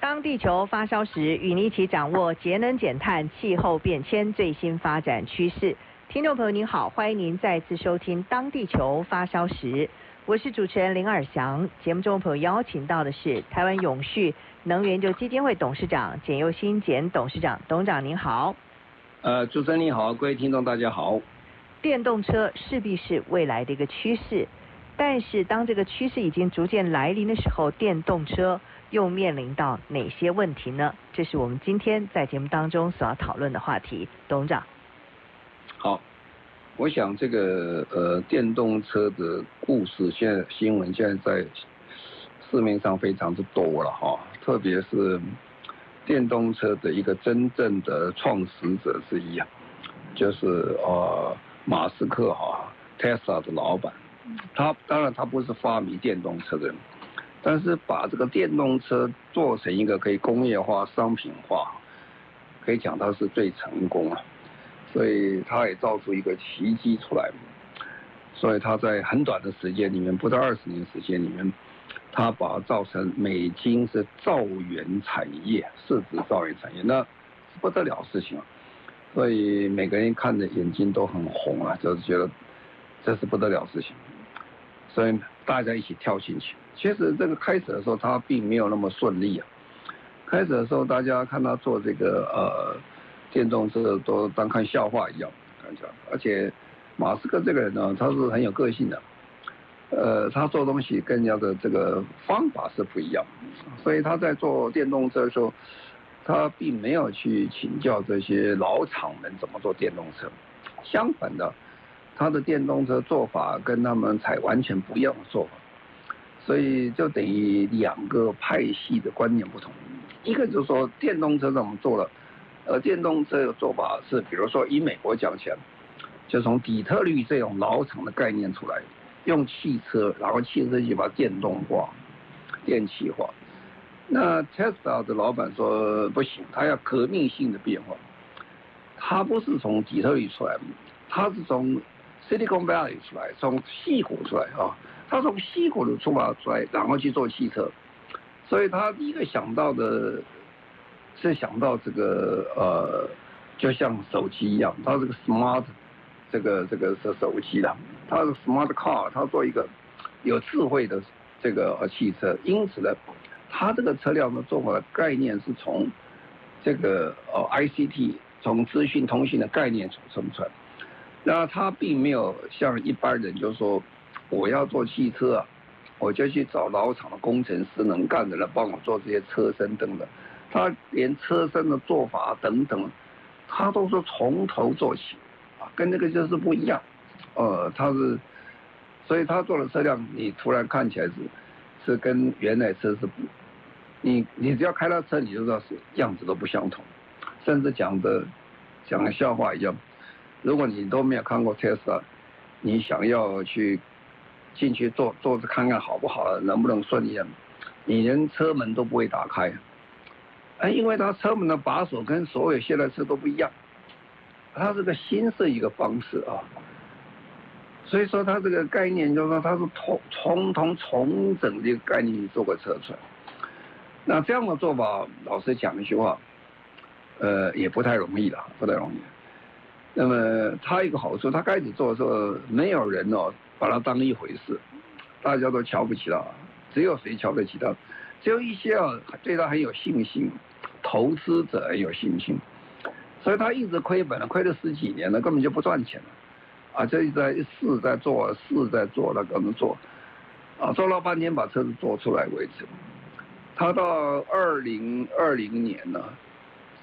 当地球发烧时，与你一起掌握节能减碳、气候变迁最新发展趋势。听众朋友您好，欢迎您再次收听《当地球发烧时》，我是主持人林尔翔。节目中的朋友邀请到的是台湾永续能源研究基金会董事长简又新简董事长，董事长您好。呃，主持人你好，各位听众大家好。电动车势必是未来的一个趋势，但是当这个趋势已经逐渐来临的时候，电动车又面临到哪些问题呢？这是我们今天在节目当中所要讨论的话题。董事长，好，我想这个呃电动车的故事，现在新闻现在在市面上非常之多了哈，特别是电动车的一个真正的创始者之一啊，就是呃。马斯克哈，Tesla 的老板，他当然他不是发明电动车的人，但是把这个电动车做成一个可以工业化、商品化，可以讲它是最成功了，所以他也造出一个奇迹出来，所以他在很短的时间里面，不到二十年时间里面，他把它造成美金是造元产业，市值造元产业，那是不得了事情。啊。所以每个人看的眼睛都很红啊，就是觉得这是不得了事情，所以大家一起跳进去。其实这个开始的时候他并没有那么顺利啊。开始的时候大家看他做这个呃电动车都当看笑话一样，看起来。而且马斯克这个人呢，他是很有个性的，呃，他做东西跟人家的这个方法是不一样，所以他在做电动车的时候。他并没有去请教这些老厂们怎么做电动车，相反的，他的电动车做法跟他们采完全不一样的做法，所以就等于两个派系的观念不同。一个就是说电动车怎么做了，呃，电动车的做法是，比如说以美国讲起来，就从底特律这种老厂的概念出来，用汽车，然后汽车就把电动化、电气化。那 Tesla 的老板说不行，他要革命性的变化。他不是从底特律出来，他是从 Silicon Valley 出来，从矽谷出来啊。他从矽谷的出发出来，然后去做汽车。所以他第一个想到的是想到这个呃，就像手机一样，他这个 smart 这个这个是手机的，他是 smart car，他做一个有智慧的这个汽车。因此呢。他这个车辆的做法的概念是从这个呃 ICT 从资讯通信的概念生出来，那他并没有像一般人就说我要做汽车啊，我就去找老厂的工程师能干的来帮我做这些车身等等，他连车身的做法等等，他都是从头做起啊，跟那个就是不一样，呃，他是，所以他做的车辆你突然看起来是是跟原来车是不。你你只要开到车，你就知道是样子都不相同，甚至讲的讲个笑话一样。如果你都没有看过 Tesla，你想要去进去坐坐着看看好不好，能不能顺利，你连车门都不会打开。哎，因为它车门的把手跟所有现代车都不一样，它是个新设一个方式啊。所以说它这个概念就是说它是通通通重整这个概念做个车出来。那这样的做法，老实讲一句话，呃，也不太容易了，不太容易。那么他一个好处，他开始做的时候，没有人哦把他当一回事，大家都瞧不起他，只有谁瞧得起他？只有一些啊对他很有信心，投资者很有信心，所以他一直亏本了，亏了十几年了，根本就不赚钱了，啊，这一在试在做，试在做，那个做，啊，做了半天把车子做出来为止。他到二零二零年呢，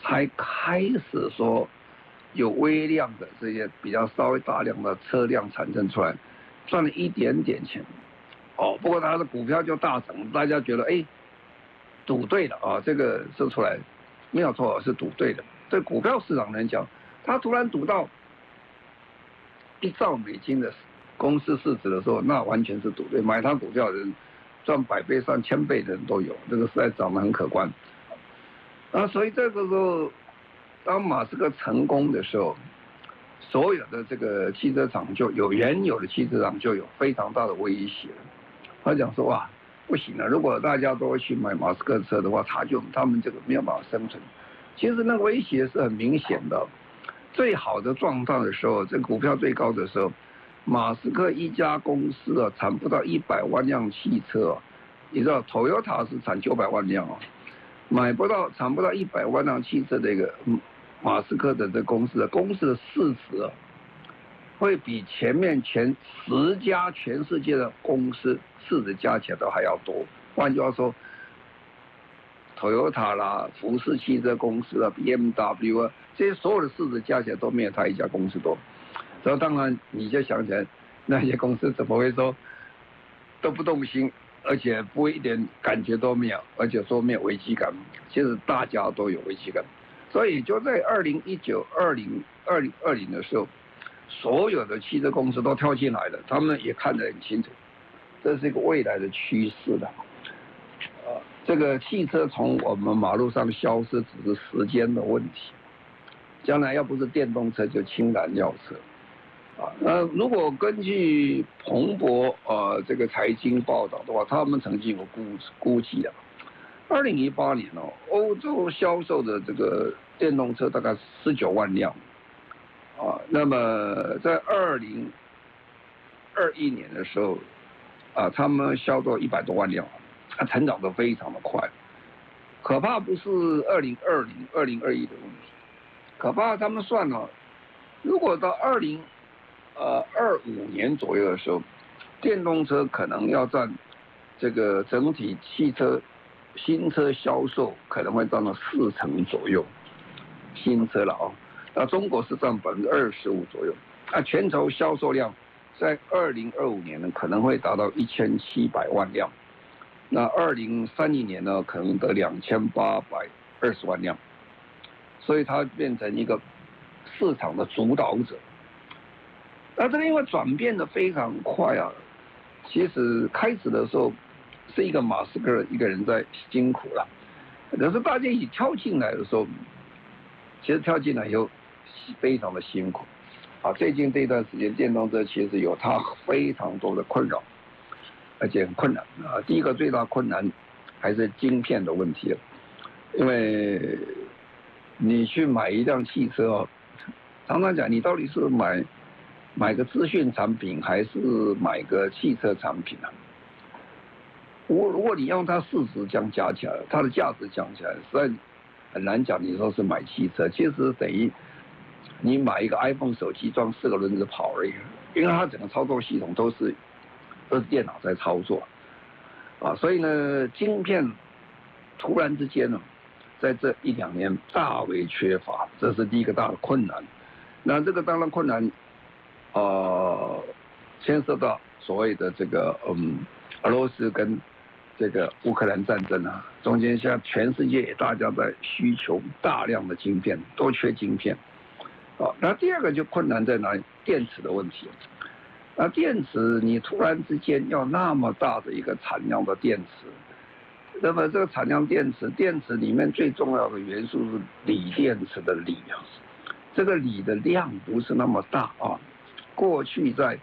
才开始说有微量的这些比较稍微大量的车辆产生出来，赚了一点点钱。哦，不过他的股票就大涨，大家觉得哎，赌对了啊，这个说出来没有错，是赌对的。对股票市场来讲，他突然赌到一兆美金的公司市值的时候，那完全是赌对。买他股票的人赚百倍、上千倍的人都有，这个实在涨得很可观。啊，所以这个时候，当马斯克成功的时候，所有的这个汽车厂就有原有的汽车厂就有非常大的威胁。他讲说哇。不行了，如果大家都去买马斯克车的话，他就他们这个没有办法生存。其实那个威胁是很明显的。最好的状态的时候，这股票最高的时候，马斯克一家公司啊，产不到一百万辆汽车，你知道，Toyota 是产九百万辆啊，买不到产不到一百万辆汽车的一个马斯克的这公司的公司的市值啊，会比前面前十家全世界的公司。市值加起来都还要多，换句话说，Toyota 啦、福斯汽车公司啊、BMW 啊，这些所有的市值加起来都没有他一家公司多。所以当然你就想起来，那些公司怎么会说都不动心，而且不一点感觉都没有，而且说没有危机感。其实大家都有危机感。所以就在二零一九、二零二零二零的时候，所有的汽车公司都跳进来了，他们也看得很清楚。这是一个未来的趋势的，呃，这个汽车从我们马路上消失只是时间的问题，将来要不是电动车就氢燃料车，啊，那如果根据彭博呃这个财经报道的话，他们曾经有估估计啊，二零一八年哦，欧洲销售的这个电动车大概十九万辆，啊，那么在二零二一年的时候。啊，他们销售一百多万辆，它，成长得非常的快。可怕不是二零二零、二零二一的问题，可怕他们算了，如果到二零呃二五年左右的时候，电动车可能要占这个整体汽车新车销售可能会占到四成左右，新车了啊，那中国是占百分之二十五左右，那全球销售量。在二零二五年呢，可能会达到一千七百万辆，那二零三零年呢，可能得两千八百二十万辆，所以它变成一个市场的主导者。那这个因为转变的非常快啊，其实开始的时候是一个马斯克一个人在辛苦了，可是大家一起跳进来的时候，其实跳进来以后非常的辛苦。啊，最近这段时间，电动车其实有它非常多的困扰，而且很困难啊。第一个最大困难还是晶片的问题，因为你去买一辆汽车哦，常常讲你到底是买买个资讯产品还是买个汽车产品呢？我如果你用它市值这样加起来，它的价值降起来，实在很难讲。你说是买汽车，其实等于。你买一个 iPhone 手机装四个轮子跑而已，因为它整个操作系统都是都是电脑在操作，啊，所以呢，晶片突然之间呢，在这一两年大为缺乏，这是第一个大的困难。那这个当然困难，呃，牵涉到所谓的这个嗯，俄罗斯跟这个乌克兰战争啊，中间现在全世界大家在需求大量的晶片，都缺晶片。好，那第二个就困难在哪里？电池的问题。那电池你突然之间要那么大的一个产量的电池，那么这个产量电池，电池里面最重要的元素是锂电池的锂啊。这个锂的量不是那么大啊。过去在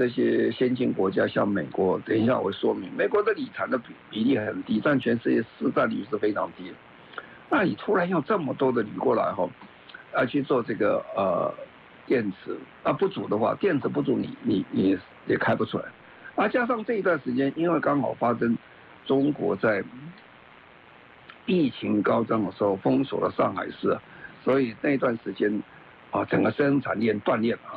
这些先进国家，像美国，等一下我说明，美国的锂产的比比例很低，占全世界市占率是非常低。那你突然要这么多的锂过来哈？要去做这个呃电池，啊不足的话，电池不足你你你也开不出来，啊加上这一段时间，因为刚好发生中国在疫情高涨的时候封锁了上海市，所以那段时间啊整个生产链断链啊，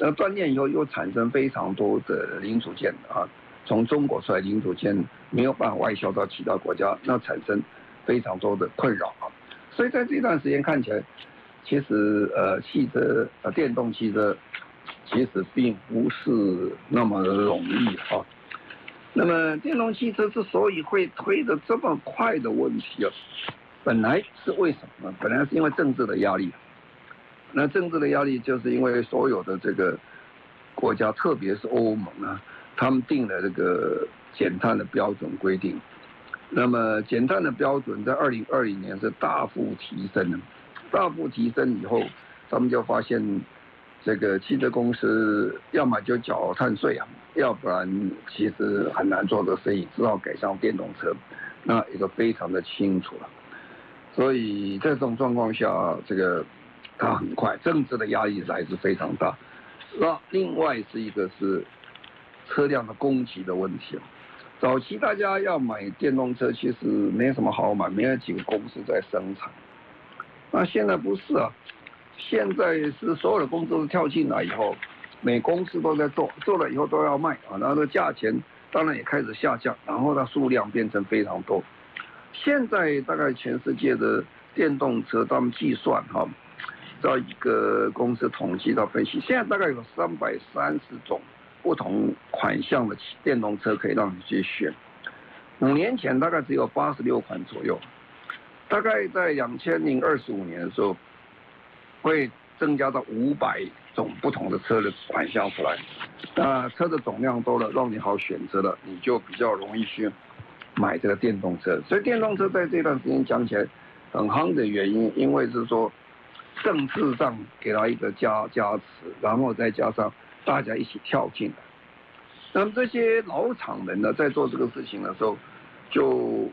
那断电以后又产生非常多的零组件啊，从中国出来零组件没有办法外销到其他国家，那产生非常多的困扰啊，所以在这段时间看起来。其实，呃，汽车，呃，电动汽车，其实并不是那么容易哈。那么电动汽车之所以会推得这么快的问题啊，本来是为什么呢？本来是因为政治的压力。那政治的压力就是因为所有的这个国家，特别是欧盟啊，他们定了这个减碳的标准规定。那么减碳的标准在二零二零年是大幅提升的，大幅提升以后，他们就发现这个汽车公司要么就缴碳税啊，要不然其实很难做这个生意，只好改上电动车。那也都非常的清楚了。所以在这种状况下，这个。它很快，政治的压力还是非常大。那另外是一个是车辆的供给的问题。早期大家要买电动车，其实没什么好买，没有几个公司在生产。那现在不是啊，现在是所有的公司都跳进来以后，每公司都在做，做了以后都要卖啊，然后这价钱当然也开始下降，然后它数量变成非常多。现在大概全世界的电动车，他们计算哈。到一个公司统计到分析，现在大概有三百三十种不同款项的电动车可以让你去选。五年前大概只有八十六款左右，大概在两千零二十五年的时候，会增加到五百种不同的车的款项出来。那车的总量多了，让你好选择了，你就比较容易去买这个电动车。所以电动车在这段时间讲起来很夯的原因，因为是说。政治上给他一个加加持，然后再加上大家一起跳进来，那么这些老厂人呢，在做这个事情的时候，就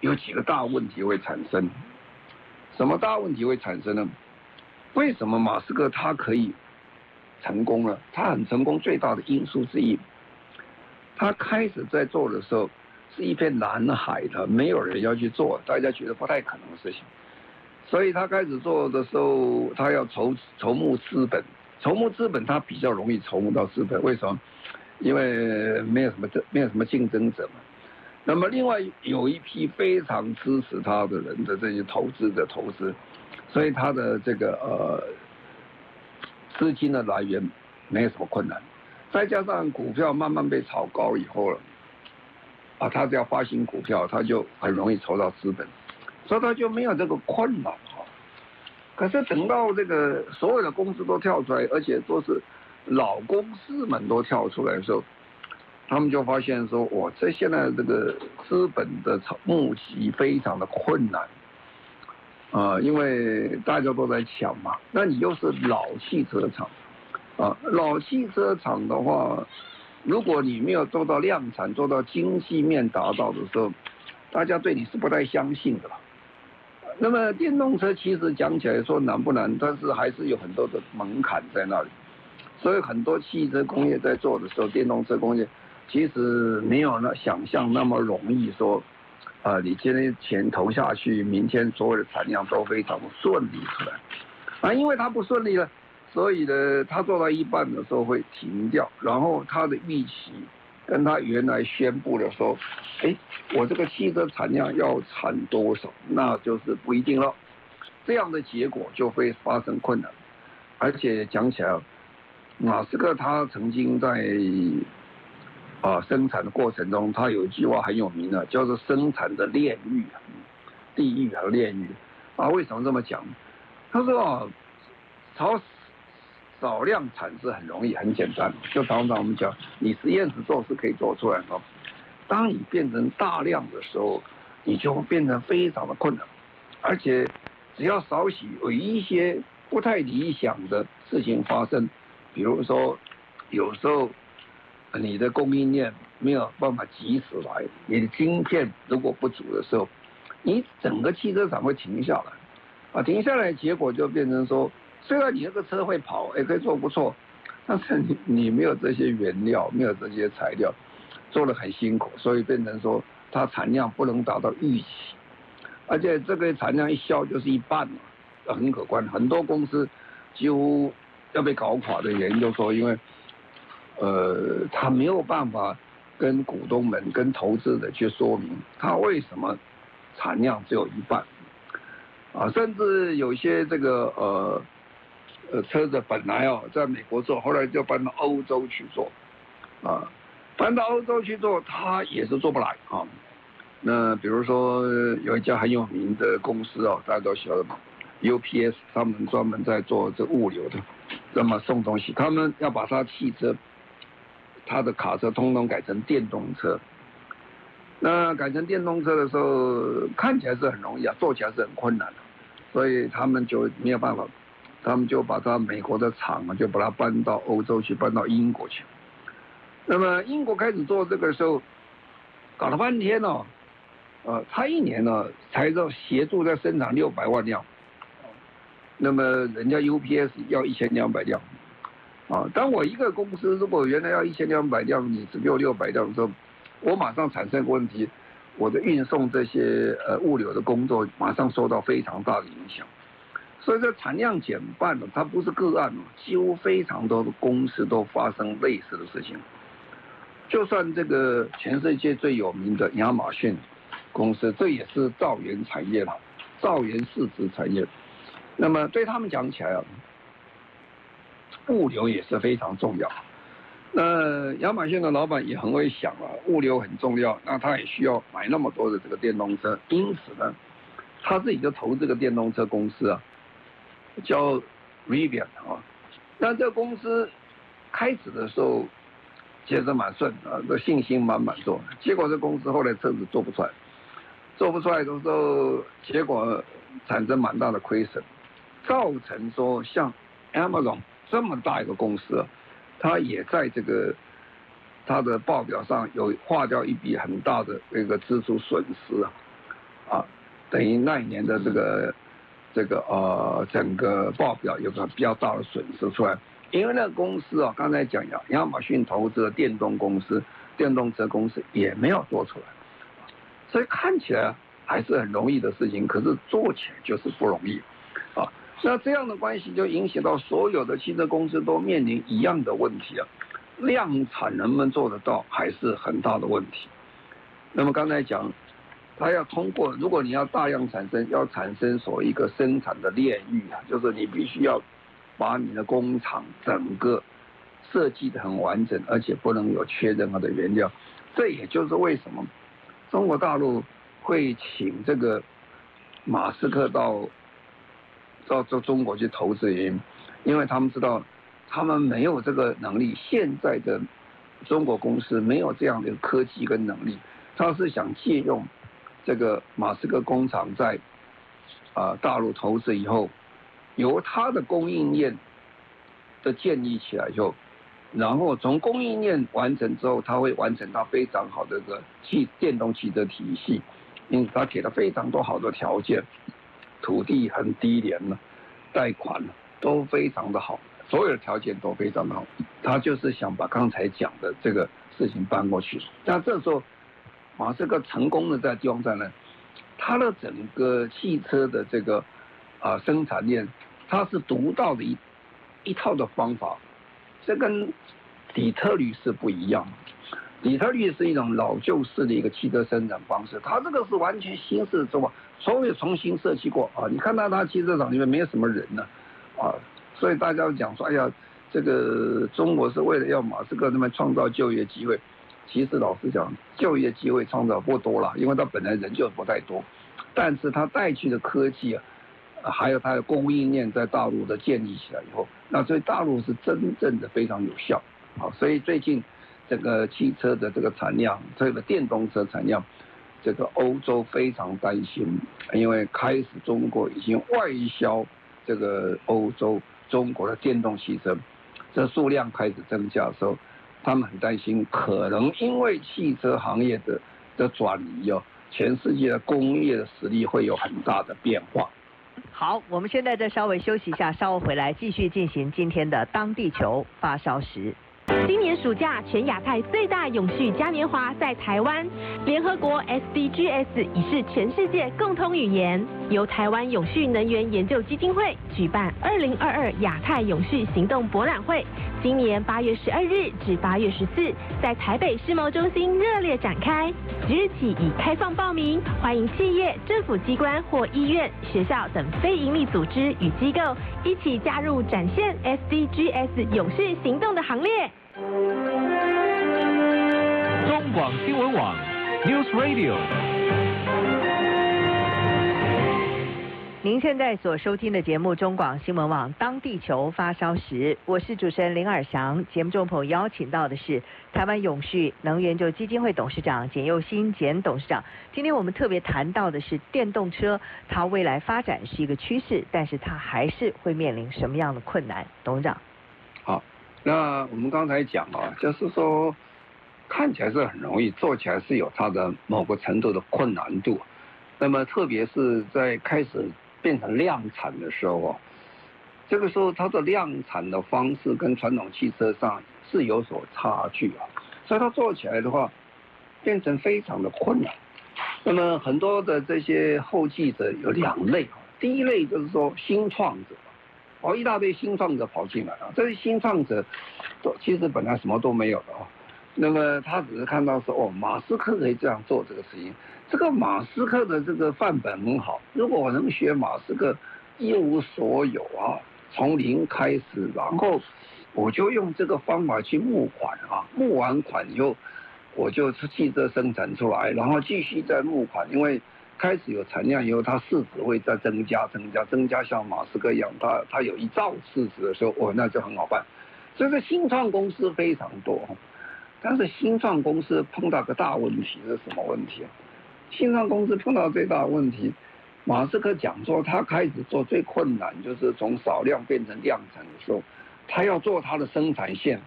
有几个大问题会产生。什么大问题会产生呢？为什么马斯克他可以成功了？他很成功，最大的因素之一，他开始在做的时候是一片蓝海的，没有人要去做，大家觉得不太可能的事情。所以他开始做的时候，他要筹筹募资本，筹募资本他比较容易筹募到资本，为什么？因为没有什么没有什么竞争者嘛。那么另外有一批非常支持他的人的这些投资的投资，所以他的这个呃资金的来源没有什么困难。再加上股票慢慢被炒高以后了，啊，他只要发行股票，他就很容易筹到资本。所以他就没有这个困难哈，可是等到这个所有的公司都跳出来，而且都是老公司们都跳出来的时候，他们就发现说，哇，这现在这个资本的募集非常的困难，啊，因为大家都在抢嘛。那你又是老汽车厂，啊，老汽车厂的话，如果你没有做到量产，做到经济面达到的时候，大家对你是不太相信的了。那么电动车其实讲起来说难不难，但是还是有很多的门槛在那里。所以很多汽车工业在做的时候，电动车工业其实没有那想象那么容易说，啊，你今天钱投下去，明天所有的产量都非常顺利出来。啊，因为它不顺利了，所以呢，它做到一半的时候会停掉，然后它的预期。跟他原来宣布的说，哎，我这个汽车产量要产多少，那就是不一定了。这样的结果就会发生困难。而且讲起来，马斯克他曾经在啊生产的过程中，他有一句话很有名的，叫做“生产的炼狱”，地狱和炼狱。啊，为什么这么讲？他说啊，超。少量产是很容易，很简单。就常常我们讲，你实验室做是可以做出来的。当你变成大量的时候，你就会变成非常的困难。而且，只要少许有一些不太理想的事情发生，比如说，有时候你的供应链没有办法及时来，你的晶片如果不足的时候，你整个汽车厂会停下来。啊，停下来，结果就变成说。虽然你那个车会跑，也可以做不错，但是你你没有这些原料，没有这些材料，做得很辛苦，所以变成说它产量不能达到预期，而且这个产量一消就是一半嘛，很可观。很多公司几乎要被搞垮的原因就是说，因为呃，他没有办法跟股东们、跟投资者去说明他为什么产量只有一半，啊，甚至有些这个呃。呃，车子本来哦，在美国做，后来就搬到欧洲去做，啊，搬到欧洲去做，他也是做不来啊。那比如说有一家很有名的公司哦，大家都晓得嘛，UPS，他们专门在做这物流的，那么送东西，他们要把他汽车、他的卡车通通改成电动车。那改成电动车的时候，看起来是很容易啊，做起来是很困难的，所以他们就没有办法。他们就把他美国的厂啊，就把它搬到欧洲去，搬到英国去。那么英国开始做这个时候，搞了半天呢、呃，他一年呢才要协助在生产六百万辆，那么人家 UPS 要一千两百辆，啊，当我一个公司如果原来要一千两百辆，你只给我六百辆的时候，我马上产生个问题，我的运送这些呃物流的工作马上受到非常大的影响。所以这产量减半了，它不是个案，几乎非常多的公司都发生类似的事情。就算这个全世界最有名的亚马逊公司，这也是造园产业了，造园市值产业。那么对他们讲起来啊，物流也是非常重要。那亚马逊的老板也很会想啊，物流很重要，那他也需要买那么多的这个电动车，因此呢，他自己就投这个电动车公司啊。叫 Rivian 啊，那这公司开始的时候其实蛮顺啊，都信心满满做。结果这公司后来车子做不出来，做不出来的时候，结果产生蛮大的亏损，造成说像 Amazon 这么大一个公司，它也在这个它的报表上有划掉一笔很大的那个支出损失啊，啊，等于那一年的这个。这个呃，整个报表有个比较大的损失出来，因为那个公司啊，刚才讲亚亚马逊投资的电动公司、电动车公司也没有做出来，所以看起来还是很容易的事情，可是做起来就是不容易啊。那这样的关系就影响到所有的汽车公司都面临一样的问题啊，量产能不能做得到还是很大的问题。那么刚才讲。它要通过，如果你要大量产生，要产生所谓一个生产的炼狱啊，就是你必须要把你的工厂整个设计的很完整，而且不能有缺任何的原料。这也就是为什么中国大陆会请这个马斯克到到到中国去投资因，因为他们知道他们没有这个能力，现在的中国公司没有这样的科技跟能力，他是想借用。这个马斯克工厂在啊大陆投资以后，由他的供应链的建立起来以后，然后从供应链完成之后，他会完成他非常好的这个汽电动汽车体系，因为他给了非常多好的条件，土地很低廉了，贷款都非常的好，所有的条件都非常的好，他就是想把刚才讲的这个事情搬过去，那这时候。马斯克成功的在地方在呢，他的整个汽车的这个啊生产链，他是独到的一一套的方法，这跟底特律是不一样。底特律是一种老旧式的一个汽车生产方式，他这个是完全新式的做法，所有重新设计过啊。你看到他汽车厂里面没有什么人呢，啊，所以大家讲说，哎呀，这个中国是为了要马斯克那么创造就业机会。其实老实讲，就业机会创造不多了，因为他本来人就不太多，但是他带去的科技啊，还有他的供应链在大陆的建立起来以后，那所以大陆是真正的非常有效，啊，所以最近这个汽车的这个产量，这个电动车产量，这个欧洲非常担心，因为开始中国已经外销这个欧洲中国的电动汽车，这数量开始增加的时候。他们很担心，可能因为汽车行业的的转移哦，全世界的工业的实力会有很大的变化。好，我们现在再稍微休息一下，稍后回来继续进行今天的当地球发烧时。今年暑假，全亚太最大永续嘉年华在台湾。联合国 SDGs 已是全世界共通语言。由台湾永续能源研究基金会举办2022亚太永续行动博览会，今年八月十二日至八月十四，在台北世贸中心热烈展开。即日起已开放报名，欢迎企业、政府机关或医院、学校等非营利组织与机构一起加入展现 SDGs 永续行动的行列。中广新闻网 News Radio。您现在所收听的节目中广新闻网，当地球发烧时，我是主持人林尔祥。节目中朋友邀请到的是台湾永续能源就基金会董事长简佑新简董事长。今天我们特别谈到的是电动车，它未来发展是一个趋势，但是它还是会面临什么样的困难？董事长。那我们刚才讲啊，就是说看起来是很容易，做起来是有它的某个程度的困难度。那么特别是在开始。变成量产的时候，这个时候它的量产的方式跟传统汽车上是有所差距啊，所以它做起来的话，变成非常的困难。那么很多的这些后继者有两类啊，第一类就是说新创者，哦，一大堆新创者跑进来啊，这些新创者都其实本来什么都没有的啊，那么他只是看到说哦，马斯克可以这样做这个事情。这个马斯克的这个范本很好，如果我能学马斯克一无所有啊，从零开始，然后我就用这个方法去募款啊，募完款以后，我就汽车生产出来，然后继续再募款，因为开始有产量以后，它市值会再增加、增加、增加，像马斯克一样，他他有一兆市值的时候，哦，那就很好办。所以说新创公司非常多，但是新创公司碰到个大问题是什么问题啊？新创公司碰到最大问题，马斯克讲说，他开始做最困难就是从少量变成量产的时候，他要做他的生产线，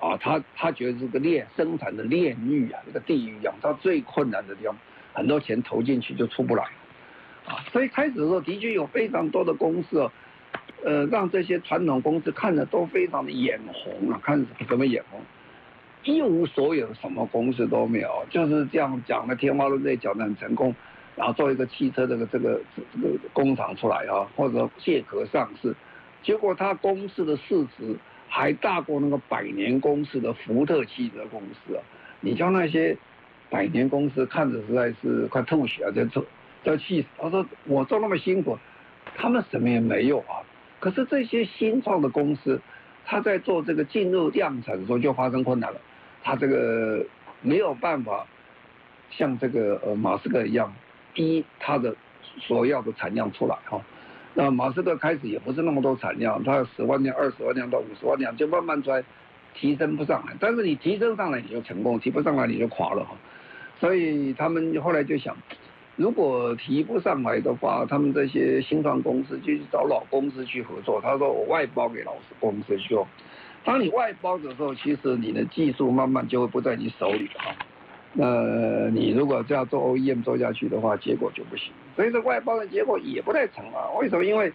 啊，他他觉得这个炼生产的炼狱啊，这个地狱一样，他最困难的地方，很多钱投进去就出不来，啊，所以开始的时候的确有非常多的公司，呃，让这些传统公司看着都非常的眼红啊，看怎么眼红。一无所有，什么公司都没有，就是这样讲的天花乱坠，讲的很成功，然后做一个汽车这个这个这个工厂出来啊，或者借壳上市，结果他公司的市值还大过那个百年公司的福特汽车公司啊！你叫那些百年公司看着实在是快吐血啊，就就就气死。他说我做那么辛苦，他们什么也没有啊。可是这些新创的公司，他在做这个进入量产的时候就发生困难了。他这个没有办法像这个呃马斯克一样逼他的所要的产量出来哈。那马斯克开始也不是那么多产量，他十万辆、二十万辆到五十万辆就慢慢出来，提升不上来。但是你提升上来你就成功，提不上来你就垮了哈。所以他们后来就想，如果提不上来的话，他们这些新创公司就去找老公司去合作。他说我外包给老公司去做。当你外包的时候，其实你的技术慢慢就会不在你手里哈。那你如果这样做 OEM 做下去的话，结果就不行。所以这外包的结果也不太成啊。为什么？因为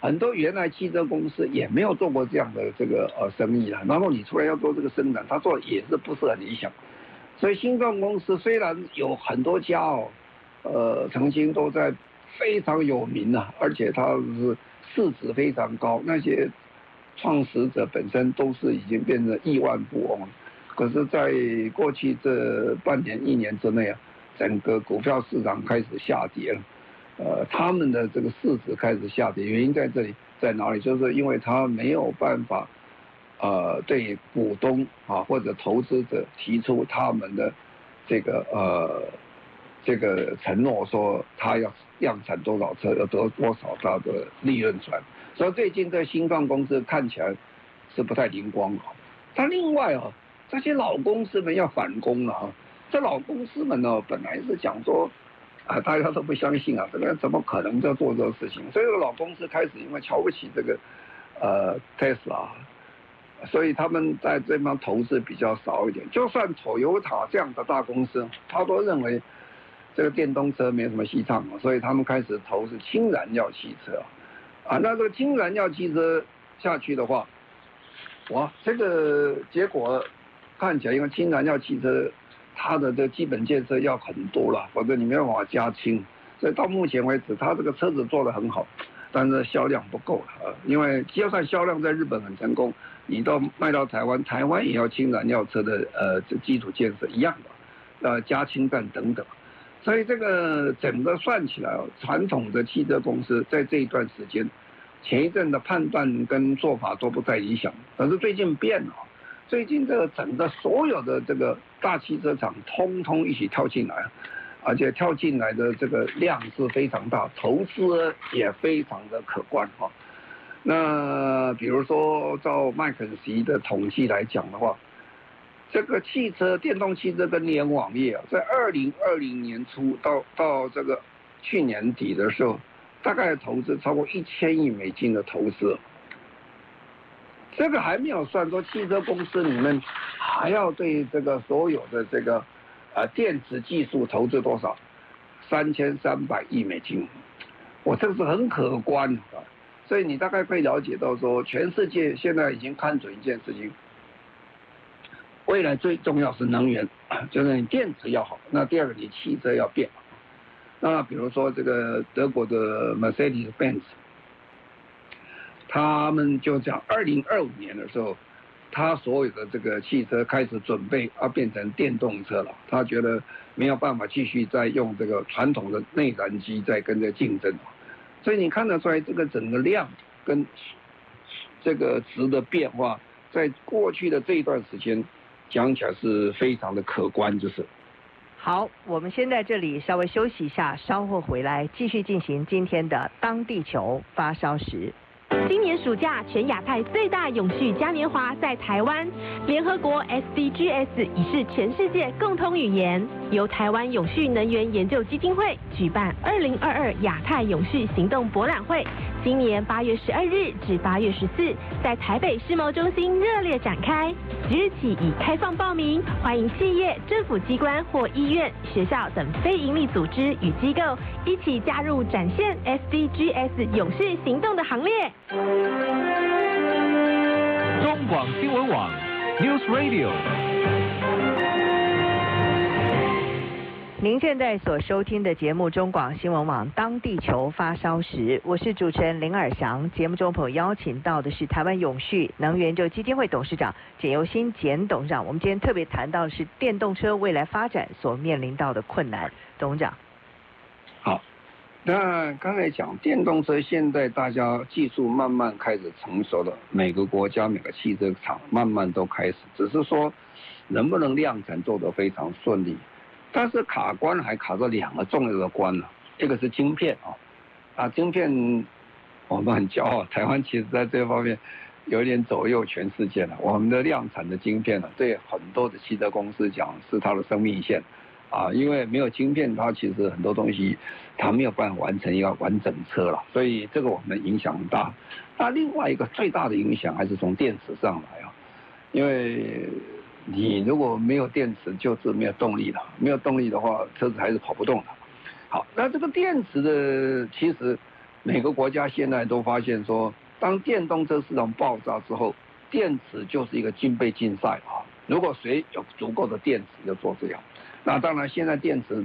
很多原来汽车公司也没有做过这样的这个呃生意啊。然后你出来要做这个生产，他做的也是不是很理想。所以新创公司虽然有很多家哦，呃，曾经都在非常有名啊，而且它是市值非常高，那些。创始者本身都是已经变成亿万富翁了，可是，在过去这半年、一年之内啊，整个股票市场开始下跌了，呃，他们的这个市值开始下跌，原因在这里，在哪里？就是因为他没有办法，呃，对股东啊或者投资者提出他们的这个呃这个承诺，说他要量产多少车，要得多少他的利润出来。所以最近这新创公司看起来是不太灵光啊。但另外啊，这些老公司们要反攻了啊。这老公司们呢，本来是讲说啊，大家都不相信啊，这个怎么可能在做这个事情？所以这个老公司开始因为瞧不起这个呃特斯拉，所以他们在这方投资比较少一点。就算 Toyota 这样的大公司，他都认为这个电动车没什么戏唱，所以他们开始投资氢燃料汽车啊。那这个氢燃料汽车下去的话，哇，这个结果看起来，因为氢燃料汽车它的这个基本建设要很多了，否则你没有办法加氢。所以到目前为止，它这个车子做得很好，但是销量不够了啊。因为就算销量在日本很成功，你到卖到台湾，台湾也要氢燃料车的呃这基础建设一样的，呃加氢站等等。所以这个整个算起来，传统的汽车公司在这一段时间，前一阵的判断跟做法都不太理想，可是最近变了，最近这个整个所有的这个大汽车厂通通一起跳进来，而且跳进来的这个量是非常大，投资也非常的可观哈。那比如说照麦肯锡的统计来讲的话，这个汽车电动汽车跟联网业啊，在二零二零年初到到这个去年底的时候，大概投资超过一千亿美金的投资。这个还没有算说汽车公司里面还要对这个所有的这个呃电子技术投资多少？三千三百亿美金，我这个是很可观啊。所以你大概可以了解到说，全世界现在已经看准一件事情，未来最重要是能源，就是你电池要好。那第二个，你汽车要变。那比如说这个德国的 Mercedes-Benz，他们就讲二零二五年的时候，他所有的这个汽车开始准备要变成电动车了。他觉得没有办法继续再用这个传统的内燃机在跟着竞争。所以你看得出来，这个整个量跟这个值的变化，在过去的这一段时间讲起来是非常的可观，就是。好，我们先在这里稍微休息一下，稍后回来继续进行今天的当地球发烧时。今年暑假，全亚太最大永续嘉年华在台湾。联合国 SDGs 已是全世界共通语言。由台湾永续能源研究基金会举办二零二二亚太永续行动博览会，今年八月十二日至八月十四，在台北世贸中心热烈展开。即日起已开放报名，欢迎企业、政府机关或医院、学校等非营利组织与机构一起加入展现 SDGs 永续行动的行列。中广新闻网 News Radio。您现在所收听的节目中广新闻网当地球发烧时，我是主持人林尔祥。节目中朋友邀请到的是台湾永续能源就基金会董事长简尤新简董事长。我们今天特别谈到的是电动车未来发展所面临到的困难，董事长。那刚才讲电动车，现在大家技术慢慢开始成熟了，每个国家每个汽车厂慢慢都开始，只是说能不能量产做得非常顺利。但是卡关还卡着两个重要的关呢，一个是晶片啊，啊晶片我们很骄傲，台湾其实在这方面有点左右全世界了。我们的量产的晶片呢，对很多的汽车公司讲是它的生命线，啊，因为没有晶片，它其实很多东西它没有办法完成一个完整车了，所以这个我们影响很大。那另外一个最大的影响还是从电池上来啊，因为。你如果没有电池，就是没有动力了。没有动力的话，车子还是跑不动的。好，那这个电池的，其实每个国家现在都发现说，当电动车市场爆炸之后，电池就是一个军备竞赛啊。如果谁有足够的电池，就做这样。那当然，现在电池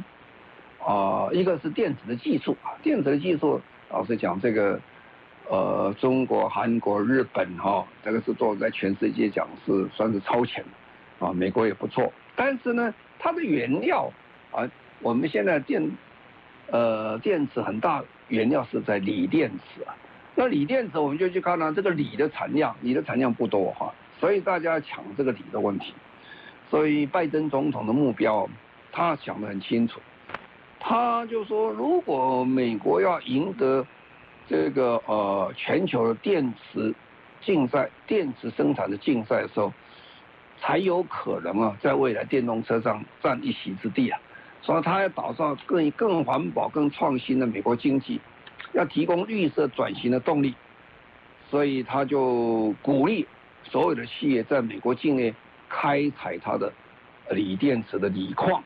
啊、一个是电池的技术啊，电池的技术，老实讲，这个呃，中国、韩国、日本哈，这个是做在全世界讲是算是超前的。啊，美国也不错，但是呢，它的原料啊，我们现在电，呃，电池很大原料是在锂电池啊。那锂电池我们就去看呢，这个锂的产量，锂的产量不多哈，所以大家抢这个锂的问题。所以拜登总统的目标，他想得很清楚，他就说，如果美国要赢得这个呃全球的电池竞赛、电池生产的竞赛的时候。才有可能啊，在未来电动车上占一席之地啊，所以他要打造更更环保、更创新的美国经济，要提供绿色转型的动力，所以他就鼓励所有的企业在美国境内开采它的锂电池的锂矿。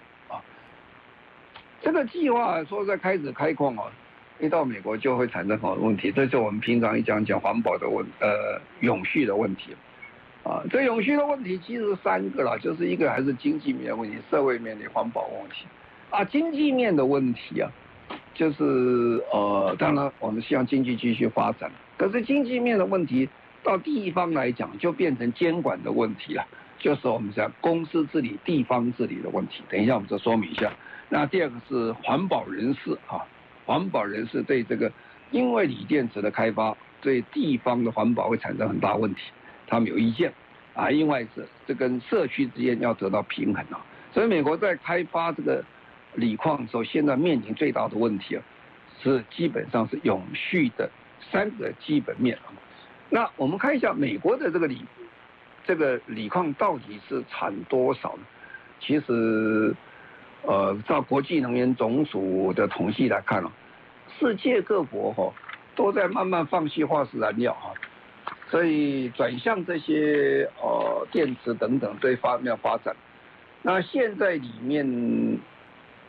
这个计划说在开始开矿啊，一到美国就会产生很多问题，这是我们平常一讲讲环保的问呃永续的问题。啊，这永续的问题其实三个了，就是一个还是经济面的问题，社会面的环保问题。啊，经济面的问题啊，就是呃，当然我们希望经济继续发展，可是经济面的问题到地方来讲就变成监管的问题了，就是我们讲公司治理、地方治理的问题。等一下我们再说明一下。那第二个是环保人士啊，环保人士对这个，因为锂电池的开发对地方的环保会产生很大问题。他们有意见，啊，另外是这跟社区之间要得到平衡啊。所以美国在开发这个锂矿的时候，现在面临最大的问题啊，是基本上是永续的三个基本面啊。那我们看一下美国的这个锂，这个锂矿到底是产多少呢？其实，呃，照国际能源总署的统计来看啊，世界各国哈都在慢慢放弃化石燃料哈。所以转向这些呃电池等等这方面发展，那现在里面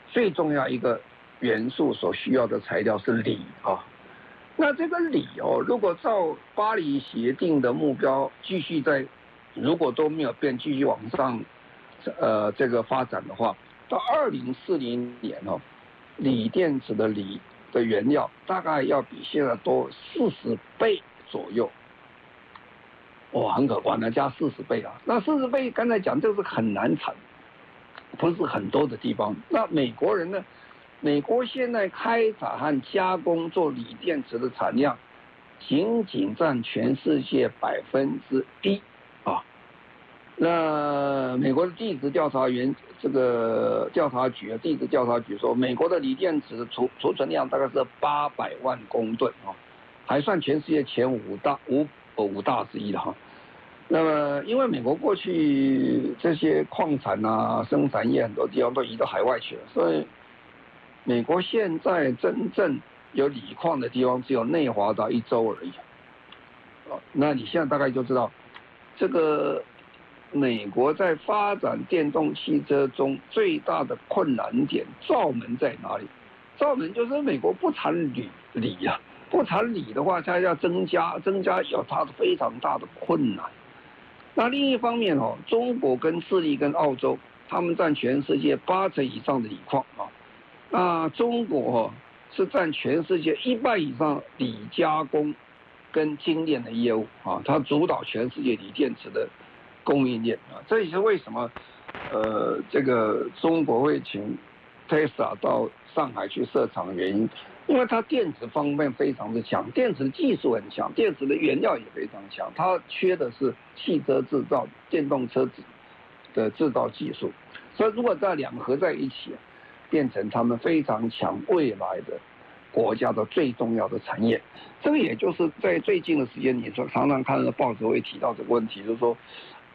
最重要一个元素所需要的材料是锂啊。那这个锂哦，如果照巴黎协定的目标继续在，如果都没有变，继续往上呃这个发展的话，到二零四零年哦，锂电池的锂的原料大概要比现在多四十倍左右。哇，很可观的，加四十倍啊！那四十倍，刚才讲就是很难产，不是很多的地方。那美国人呢？美国现在开采和加工做锂电池的产量，仅仅占全世界百分之一。那美国的地质调查员这个调查局啊，地质调查局说，美国的锂电池储储存量大概是八百万公吨啊，还算全世界前五大五。五大之一的哈，那么因为美国过去这些矿产啊、生产业很多地方都移到海外去了，所以美国现在真正有锂矿的地方只有内华达一州而已。哦，那你现在大概就知道，这个美国在发展电动汽车中最大的困难点罩门在哪里？罩门就是美国不产锂锂呀。不产锂的话，它要增加，增加有它的非常大的困难。那另一方面哦，中国跟智利跟澳洲，他们占全世界八成以上的锂矿啊。那中国是占全世界一半以上锂加工跟精炼的业务啊，它主导全世界锂电池的供应链啊。这也是为什么呃，这个中国会请 Tesla 到上海去设厂的原因。因为它电池方面非常的强，电池技术很强，电池的原料也非常强，它缺的是汽车制造、电动车子的制造技术，所以如果这两合在一起，变成他们非常强未来的国家的最重要的产业。这个也就是在最近的时间，你说常常看到报纸会提到这个问题，就是说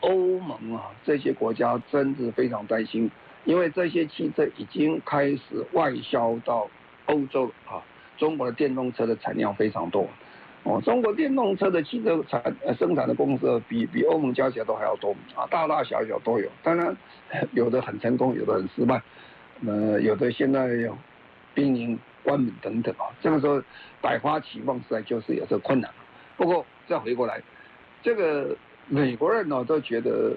欧盟啊这些国家真是非常担心，因为这些汽车已经开始外销到。欧洲啊，中国的电动车的产量非常多，哦，中国电动车的汽车产生产的公司比比欧盟加起来都还要多啊，大大小小都有，当然有的很成功，有的很失败，呃，有的现在要濒临关门等等啊，这个时候百花齐放实在就是有这个困难。不过再回过来，这个美国人呢都觉得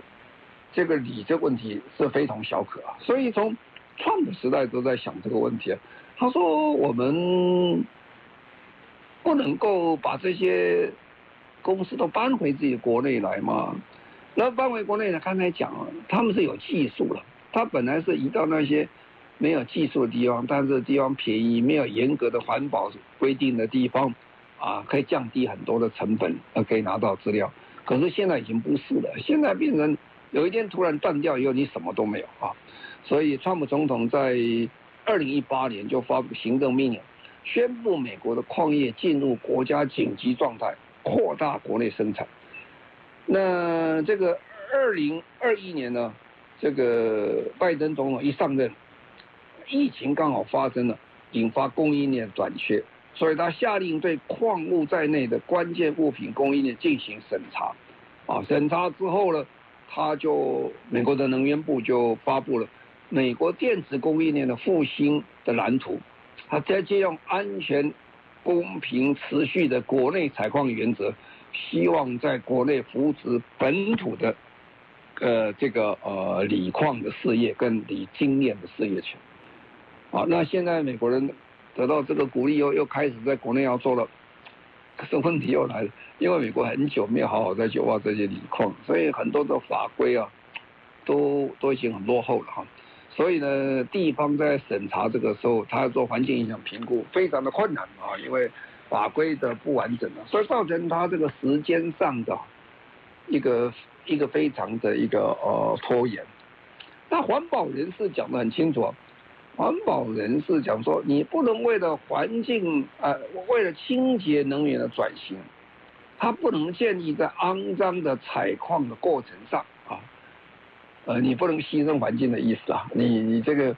这个锂这个问题是非同小可啊，所以从川普时代都在想这个问题啊。他说：“我们不能够把这些公司都搬回自己国内来吗？那搬回国内呢？刚才讲了，他们是有技术了。他本来是移到那些没有技术的地方，但是地方便宜，没有严格的环保规定的地方，啊，可以降低很多的成本，呃，可以拿到资料。可是现在已经不是了，现在变成有一天突然断掉以后，你什么都没有啊。所以，川普总统在。”二零一八年就发布行政命令，宣布美国的矿业进入国家紧急状态，扩大国内生产。那这个二零二一年呢，这个拜登总统一上任，疫情刚好发生了，引发供应链短缺，所以他下令对矿物在内的关键物品供应链进行审查。啊，审查之后呢，他就美国的能源部就发布了。美国电子供应链的复兴的蓝图，他再借用安全、公平、持续的国内采矿原则，希望在国内扶持本土的，呃，这个呃锂矿的事业跟锂精炼的事业群。啊，那现在美国人得到这个鼓励以后，又开始在国内要做了，可是问题又来了，因为美国很久没有好好再去挖这些锂矿，所以很多的法规啊，都都已经很落后了哈。所以呢，地方在审查这个时候，他要做环境影响评估，非常的困难啊，因为法规的不完整啊，所以造成他这个时间上的一个一个非常的一个呃拖延。那环保人士讲得很清楚啊，环保人士讲说，你不能为了环境呃，为了清洁能源的转型，它不能建立在肮脏的采矿的过程上啊，呃，你不能牺牲环境的意思啊，你你这个。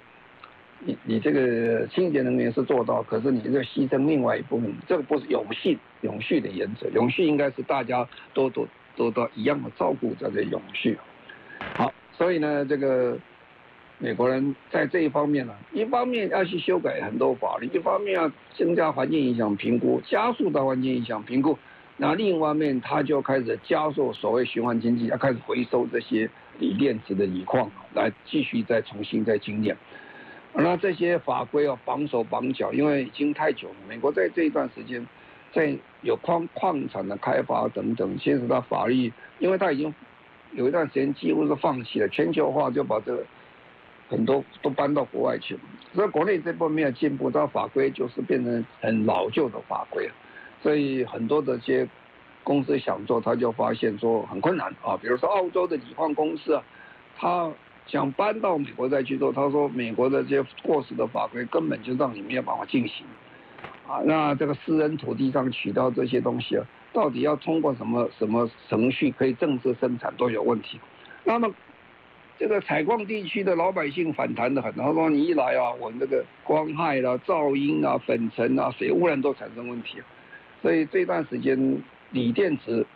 你你这个清洁能源是做到，可是你这牺牲另外一部分，这个不是永续永续的原则，永续应该是大家都都都到一样的照顾这个永续。好，所以呢，这个美国人在这一方面呢，一方面要去修改很多法律，一方面要增加环境影响评估，加速到环境影响评估，那另一方面他就开始加速所谓循环经济，要开始回收这些锂电池的锂矿，来继续再重新再精炼。那这些法规要绑手绑脚，因为已经太久了。美国在这一段时间，在有矿矿产的开发等等，其实到法律，因为他已经有一段时间几乎是放弃了，全球化就把这个很多都搬到国外去了。所以国内这部分没有进步，它法规就是变成很老旧的法规，所以很多的些公司想做，他就发现说很困难啊。比如说澳洲的锂矿公司啊，他。想搬到美国再去做，他说美国的这些过时的法规根本就让你没有办法进行，啊，那这个私人土地上取到这些东西啊，到底要通过什么什么程序可以正式生产都有问题。那么这个采矿地区的老百姓反弹得很，他说你一来啊，我这个光害啦、噪音啊、粉尘啊、水污染都产生问题，所以这段时间锂电池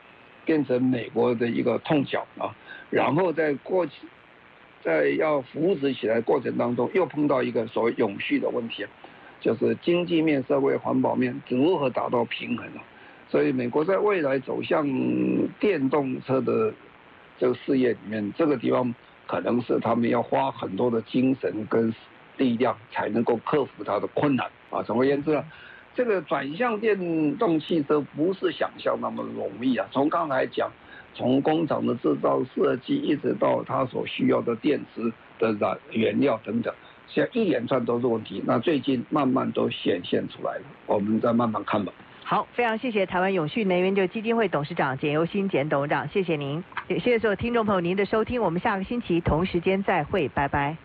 变成美国的一个痛脚啊，然后在过去。在要扶持起来过程当中，又碰到一个所谓永续的问题，就是经济面、社会环保面如何达到平衡啊。所以，美国在未来走向电动车的这个事业里面，这个地方可能是他们要花很多的精神跟力量才能够克服它的困难啊。总而言之，这个转向电动汽车不是想象那么容易啊。从刚才讲。从工厂的制造设计，一直到它所需要的电池的燃原料等等，现在一连串都是问题。那最近慢慢都显现出来了，我们再慢慢看吧。好，非常谢谢台湾永续能源就基金会董事长简尤新简董事长，谢谢您，也谢谢所有听众朋友您的收听，我们下个星期同时间再会，拜拜。